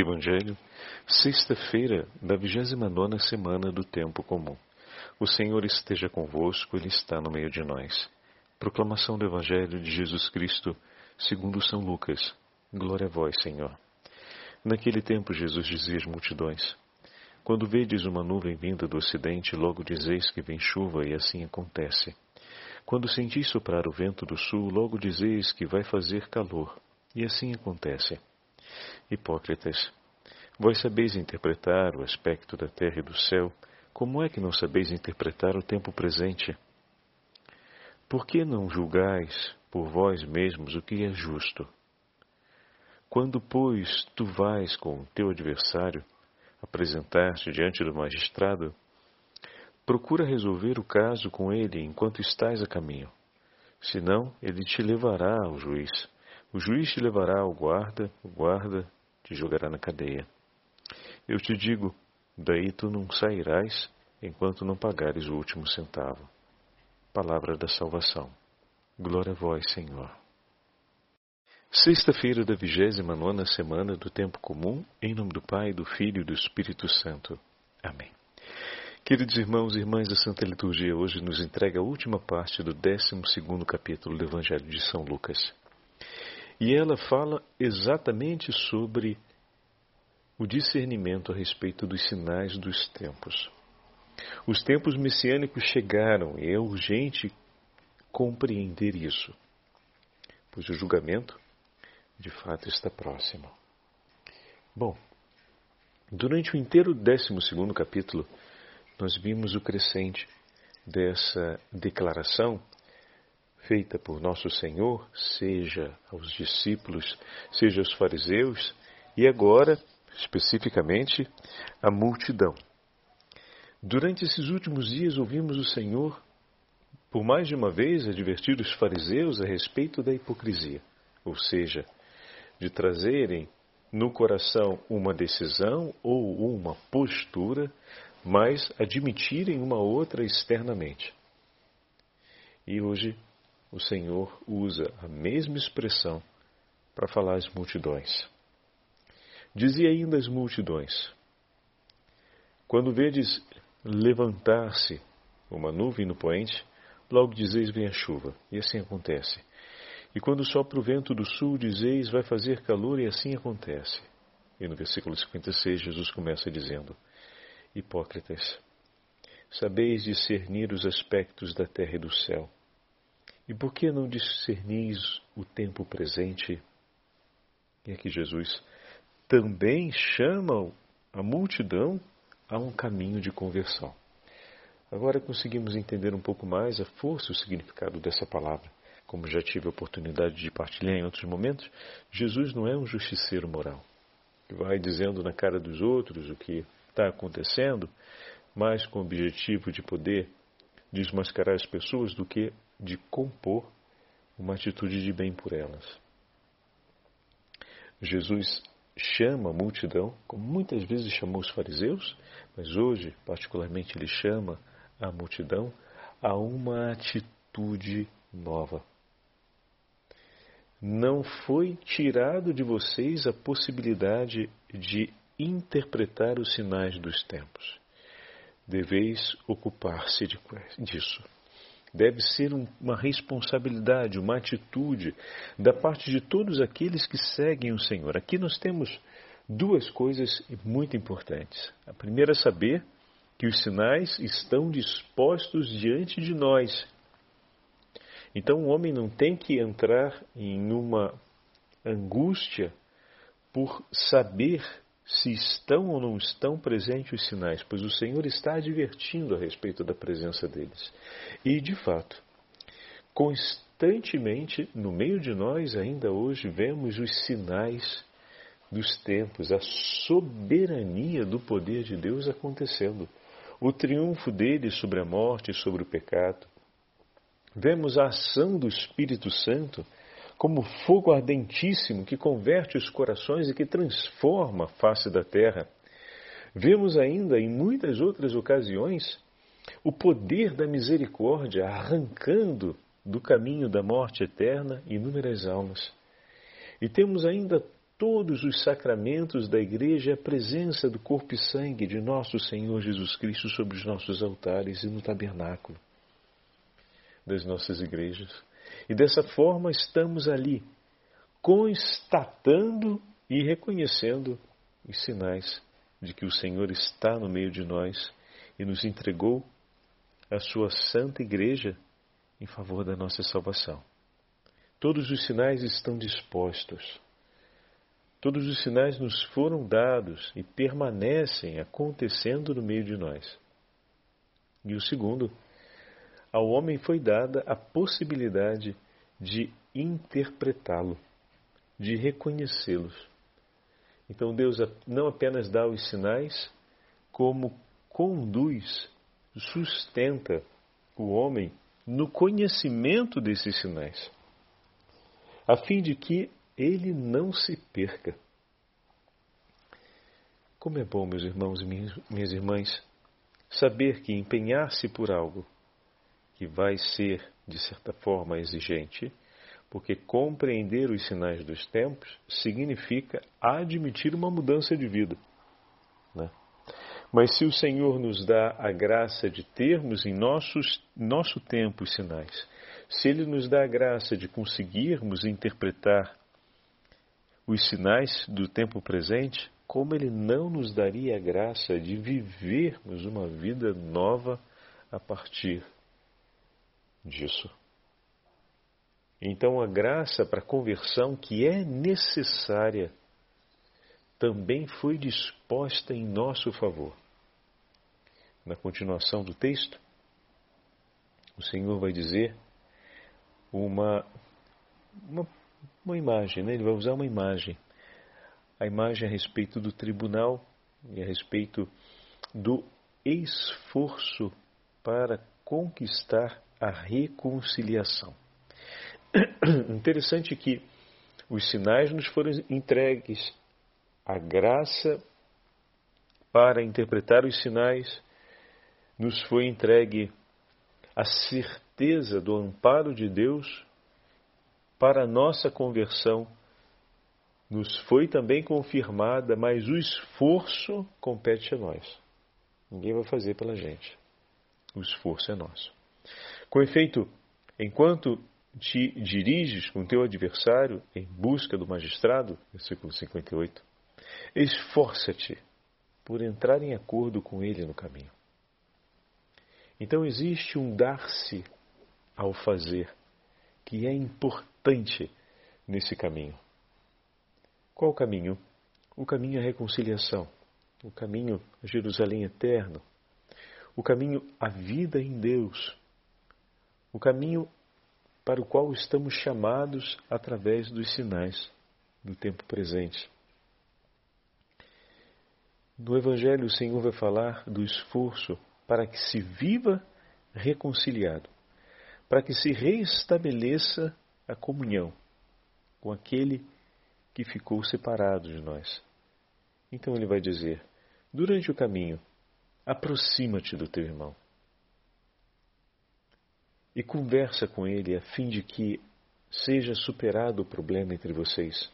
Evangelho, sexta-feira da 29 semana do Tempo Comum. O Senhor esteja convosco, Ele está no meio de nós. Proclamação do Evangelho de Jesus Cristo, segundo São Lucas. Glória a vós, Senhor. Naquele tempo Jesus dizia às multidões: Quando vedes uma nuvem vinda do ocidente, logo dizeis que vem chuva, e assim acontece. Quando sentis soprar o vento do sul, logo dizeis que vai fazer calor, e assim acontece. Hipócritas, vós sabeis interpretar o aspecto da terra e do céu, como é que não sabeis interpretar o tempo presente? Por que não julgais por vós mesmos o que é justo? Quando, pois, tu vais com o teu adversário apresentar-te diante do magistrado, procura resolver o caso com ele enquanto estás a caminho. Senão, ele te levará ao juiz. O juiz te levará ao guarda, o guarda te jogará na cadeia. Eu te digo, daí tu não sairás enquanto não pagares o último centavo. Palavra da salvação. Glória a vós, Senhor. Sexta-feira da vigésima nona semana do Tempo Comum, em nome do Pai, do Filho e do Espírito Santo. Amém. Queridos irmãos e irmãs, a Santa Liturgia hoje nos entrega a última parte do décimo segundo capítulo do Evangelho de São Lucas. E ela fala exatamente sobre o discernimento a respeito dos sinais dos tempos. Os tempos messiânicos chegaram e é urgente compreender isso, pois o julgamento de fato está próximo. Bom, durante o inteiro décimo segundo capítulo, nós vimos o crescente dessa declaração feita por nosso Senhor, seja aos discípulos, seja aos fariseus, e agora, especificamente, à multidão. Durante esses últimos dias, ouvimos o Senhor, por mais de uma vez, advertir os fariseus a respeito da hipocrisia, ou seja, de trazerem no coração uma decisão ou uma postura, mas admitirem uma outra externamente. E hoje o Senhor usa a mesma expressão para falar às multidões. Dizia ainda às multidões: Quando vedes levantar-se uma nuvem no poente, logo dizeis vem a chuva, e assim acontece. E quando sopra o vento do sul, dizeis vai fazer calor, e assim acontece. E no versículo 56, Jesus começa dizendo: Hipócritas, sabeis discernir os aspectos da terra e do céu e por que não discernis o tempo presente? E aqui Jesus também chama a multidão a um caminho de conversão. Agora conseguimos entender um pouco mais a força e o significado dessa palavra. Como já tive a oportunidade de partilhar em outros momentos, Jesus não é um justiceiro moral, que vai dizendo na cara dos outros o que está acontecendo, mas com o objetivo de poder desmascarar as pessoas do que de compor uma atitude de bem por elas. Jesus chama a multidão, como muitas vezes chamou os fariseus, mas hoje, particularmente, ele chama a multidão a uma atitude nova. Não foi tirado de vocês a possibilidade de interpretar os sinais dos tempos. Deveis ocupar-se disso deve ser uma responsabilidade, uma atitude da parte de todos aqueles que seguem o Senhor. Aqui nós temos duas coisas muito importantes. A primeira é saber que os sinais estão dispostos diante de nós. Então o homem não tem que entrar em uma angústia por saber se estão ou não estão presentes os sinais, pois o Senhor está advertindo a respeito da presença deles. E, de fato, constantemente no meio de nós, ainda hoje, vemos os sinais dos tempos, a soberania do poder de Deus acontecendo, o triunfo dele sobre a morte e sobre o pecado. Vemos a ação do Espírito Santo como fogo ardentíssimo que converte os corações e que transforma a face da terra. Vemos ainda em muitas outras ocasiões o poder da misericórdia arrancando do caminho da morte eterna inúmeras almas. E temos ainda todos os sacramentos da Igreja a presença do corpo e sangue de nosso Senhor Jesus Cristo sobre os nossos altares e no tabernáculo das nossas igrejas. E dessa forma estamos ali, constatando e reconhecendo os sinais de que o Senhor está no meio de nós e nos entregou a sua santa igreja em favor da nossa salvação. Todos os sinais estão dispostos. Todos os sinais nos foram dados e permanecem acontecendo no meio de nós. E o segundo, ao homem foi dada a possibilidade de interpretá-lo, de reconhecê-los. Então Deus não apenas dá os sinais, como conduz, sustenta o homem no conhecimento desses sinais, a fim de que ele não se perca. Como é bom, meus irmãos e minhas irmãs, saber que empenhar-se por algo que vai ser, de certa forma, exigente, porque compreender os sinais dos tempos significa admitir uma mudança de vida. Né? Mas se o Senhor nos dá a graça de termos em nossos, nosso tempo os sinais, se Ele nos dá a graça de conseguirmos interpretar os sinais do tempo presente, como Ele não nos daria a graça de vivermos uma vida nova a partir disso? Então, a graça para a conversão que é necessária também foi disposta em nosso favor na continuação do texto, o Senhor vai dizer uma, uma, uma imagem, né? ele vai usar uma imagem. A imagem a respeito do tribunal e a respeito do esforço para conquistar a reconciliação. Interessante que os sinais nos foram entregues, a graça para interpretar os sinais nos foi entregue a certeza do amparo de Deus para a nossa conversão. Nos foi também confirmada, mas o esforço compete a nós. Ninguém vai fazer pela gente. O esforço é nosso. Com efeito, enquanto te diriges com teu adversário em busca do magistrado, versículo 58, esforça-te por entrar em acordo com ele no caminho. Então existe um dar-se ao fazer que é importante nesse caminho. Qual o caminho? O caminho à reconciliação, o caminho a Jerusalém eterno, o caminho à vida em Deus, o caminho para o qual estamos chamados através dos sinais do tempo presente. No Evangelho, o Senhor vai falar do esforço para que se viva reconciliado, para que se reestabeleça a comunhão com aquele que ficou separado de nós. Então ele vai dizer: durante o caminho, aproxima-te do teu irmão e conversa com ele a fim de que seja superado o problema entre vocês.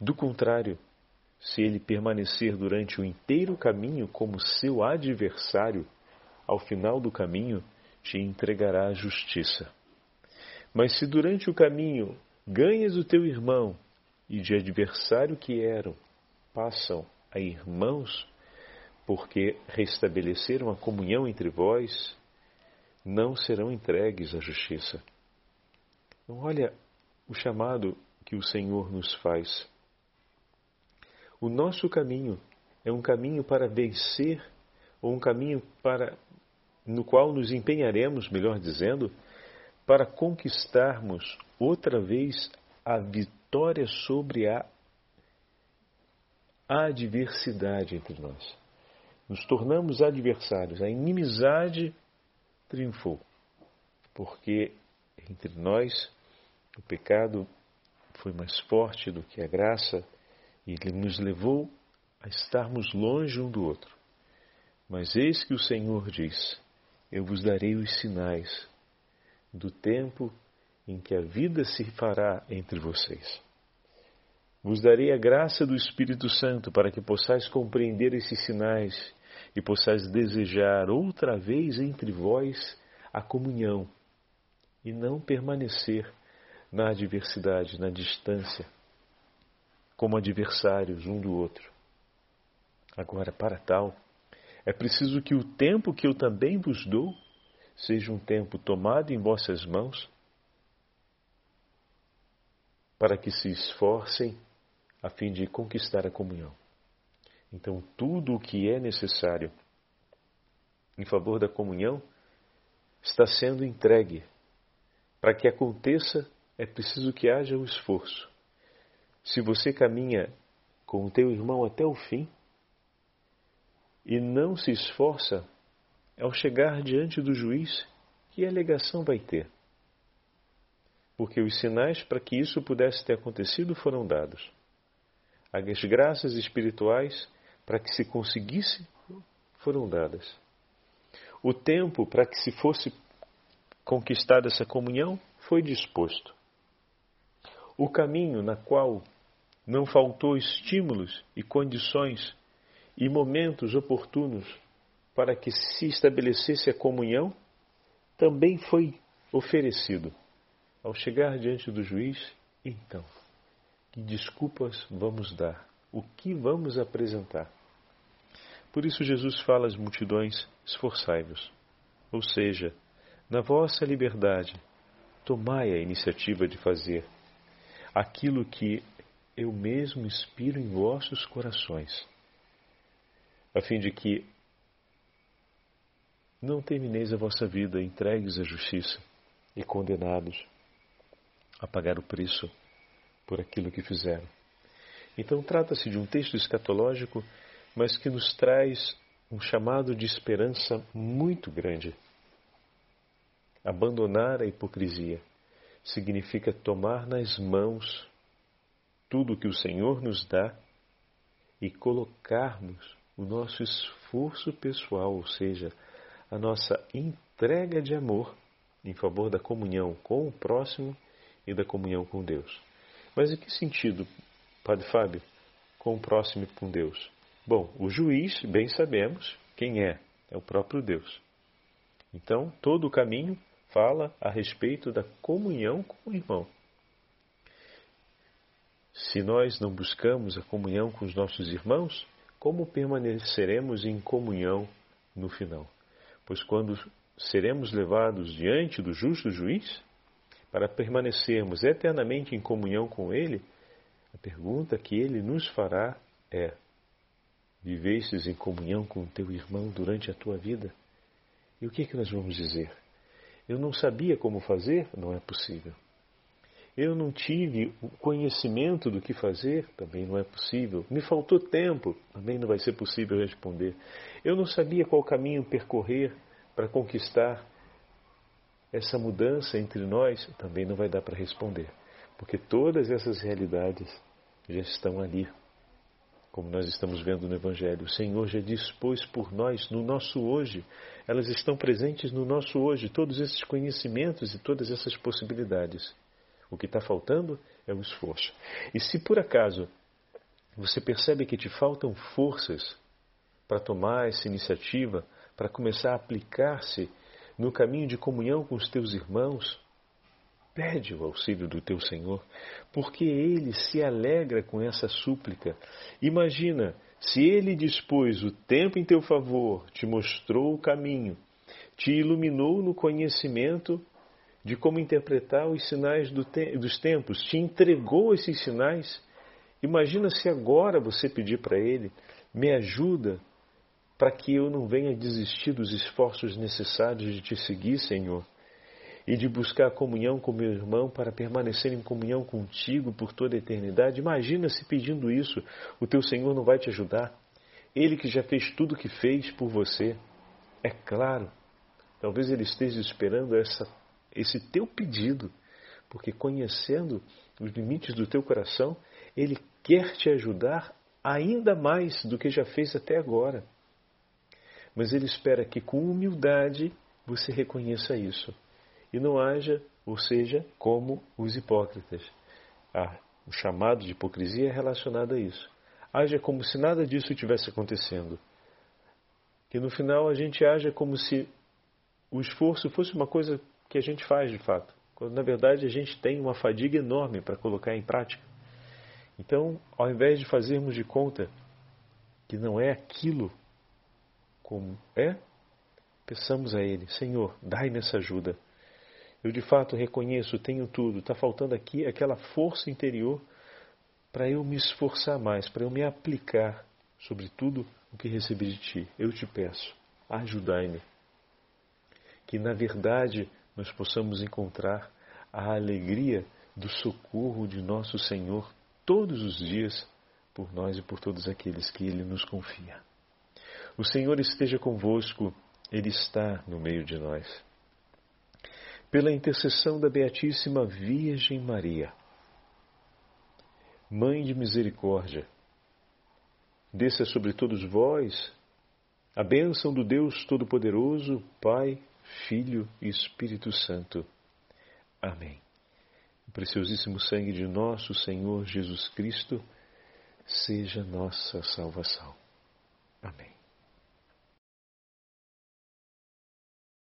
Do contrário, se ele permanecer durante o inteiro caminho como seu adversário, ao final do caminho te entregará a justiça. Mas se durante o caminho ganhas o teu irmão e de adversário que eram passam a irmãos, porque restabeleceram a comunhão entre vós, não serão entregues à justiça. Então, olha o chamado que o Senhor nos faz. O nosso caminho é um caminho para vencer ou um caminho para no qual nos empenharemos, melhor dizendo, para conquistarmos outra vez a vitória sobre a adversidade entre nós. Nos tornamos adversários, a inimizade triunfou, porque entre nós o pecado foi mais forte do que a graça e ele nos levou a estarmos longe um do outro. Mas eis que o Senhor diz: eu vos darei os sinais do tempo em que a vida se fará entre vocês. Vos darei a graça do Espírito Santo para que possais compreender esses sinais e possais desejar outra vez entre vós a comunhão e não permanecer na adversidade, na distância, como adversários um do outro. Agora, para tal, é preciso que o tempo que eu também vos dou seja um tempo tomado em vossas mãos, para que se esforcem a fim de conquistar a comunhão. Então, tudo o que é necessário em favor da comunhão está sendo entregue. Para que aconteça, é preciso que haja o esforço. Se você caminha com o teu irmão até o fim e não se esforça, ao chegar diante do juiz, que alegação vai ter? Porque os sinais para que isso pudesse ter acontecido foram dados as graças espirituais para que se conseguisse foram dadas. O tempo para que se fosse conquistada essa comunhão foi disposto. O caminho na qual não faltou estímulos e condições e momentos oportunos para que se estabelecesse a comunhão também foi oferecido. Ao chegar diante do juiz, então que desculpas vamos dar? O que vamos apresentar? Por isso Jesus fala às multidões: esforçai-vos. Ou seja, na vossa liberdade, tomai a iniciativa de fazer aquilo que eu mesmo inspiro em vossos corações, a fim de que não termineis a vossa vida entregues à justiça e condenados a pagar o preço por aquilo que fizeram. Então, trata-se de um texto escatológico, mas que nos traz um chamado de esperança muito grande. Abandonar a hipocrisia significa tomar nas mãos tudo que o Senhor nos dá e colocarmos o nosso esforço pessoal, ou seja, a nossa entrega de amor em favor da comunhão com o próximo e da comunhão com Deus. Mas em que sentido, Padre Fábio, com o próximo e com Deus? Bom, o juiz, bem sabemos quem é, é o próprio Deus. Então, todo o caminho fala a respeito da comunhão com o irmão. Se nós não buscamos a comunhão com os nossos irmãos, como permaneceremos em comunhão no final? Pois quando seremos levados diante do justo juiz, para permanecermos eternamente em comunhão com Ele, a pergunta que Ele nos fará é: Vivestes em comunhão com teu irmão durante a tua vida? E o que é que nós vamos dizer? Eu não sabia como fazer? Não é possível. Eu não tive o conhecimento do que fazer? Também não é possível. Me faltou tempo? Também não vai ser possível responder. Eu não sabia qual caminho percorrer para conquistar essa mudança entre nós também não vai dar para responder, porque todas essas realidades já estão ali, como nós estamos vendo no Evangelho. O Senhor já dispôs por nós no nosso hoje, elas estão presentes no nosso hoje, todos esses conhecimentos e todas essas possibilidades. O que está faltando é o esforço. E se por acaso você percebe que te faltam forças para tomar essa iniciativa, para começar a aplicar-se no caminho de comunhão com os teus irmãos, pede o auxílio do teu Senhor, porque Ele se alegra com essa súplica. Imagina, se Ele dispôs o tempo em teu favor, te mostrou o caminho, te iluminou no conhecimento de como interpretar os sinais do te dos tempos, te entregou esses sinais. Imagina se agora você pedir para Ele, me ajuda para que eu não venha desistir dos esforços necessários de te seguir, Senhor, e de buscar comunhão com meu irmão para permanecer em comunhão contigo por toda a eternidade. Imagina se pedindo isso, o teu Senhor não vai te ajudar. Ele que já fez tudo o que fez por você. É claro, talvez ele esteja esperando essa, esse teu pedido, porque conhecendo os limites do teu coração, ele quer te ajudar ainda mais do que já fez até agora. Mas ele espera que com humildade você reconheça isso e não haja, ou seja, como os hipócritas. Ah, O chamado de hipocrisia é relacionado a isso. Haja como se nada disso tivesse acontecendo. Que no final a gente haja como se o esforço fosse uma coisa que a gente faz de fato, quando na verdade a gente tem uma fadiga enorme para colocar em prática. Então, ao invés de fazermos de conta que não é aquilo como é, peçamos a Ele: Senhor, dai-me essa ajuda. Eu de fato reconheço, tenho tudo, está faltando aqui aquela força interior para eu me esforçar mais, para eu me aplicar sobre tudo o que recebi de Ti. Eu te peço, ajudai-me. Que na verdade nós possamos encontrar a alegria do socorro de nosso Senhor todos os dias por nós e por todos aqueles que Ele nos confia. O Senhor esteja convosco, Ele está no meio de nós pela intercessão da Beatíssima Virgem Maria, Mãe de Misericórdia, desça sobre todos vós a bênção do Deus Todo-Poderoso, Pai, Filho e Espírito Santo. Amém. O preciosíssimo sangue de nosso Senhor Jesus Cristo seja nossa salvação. Amém.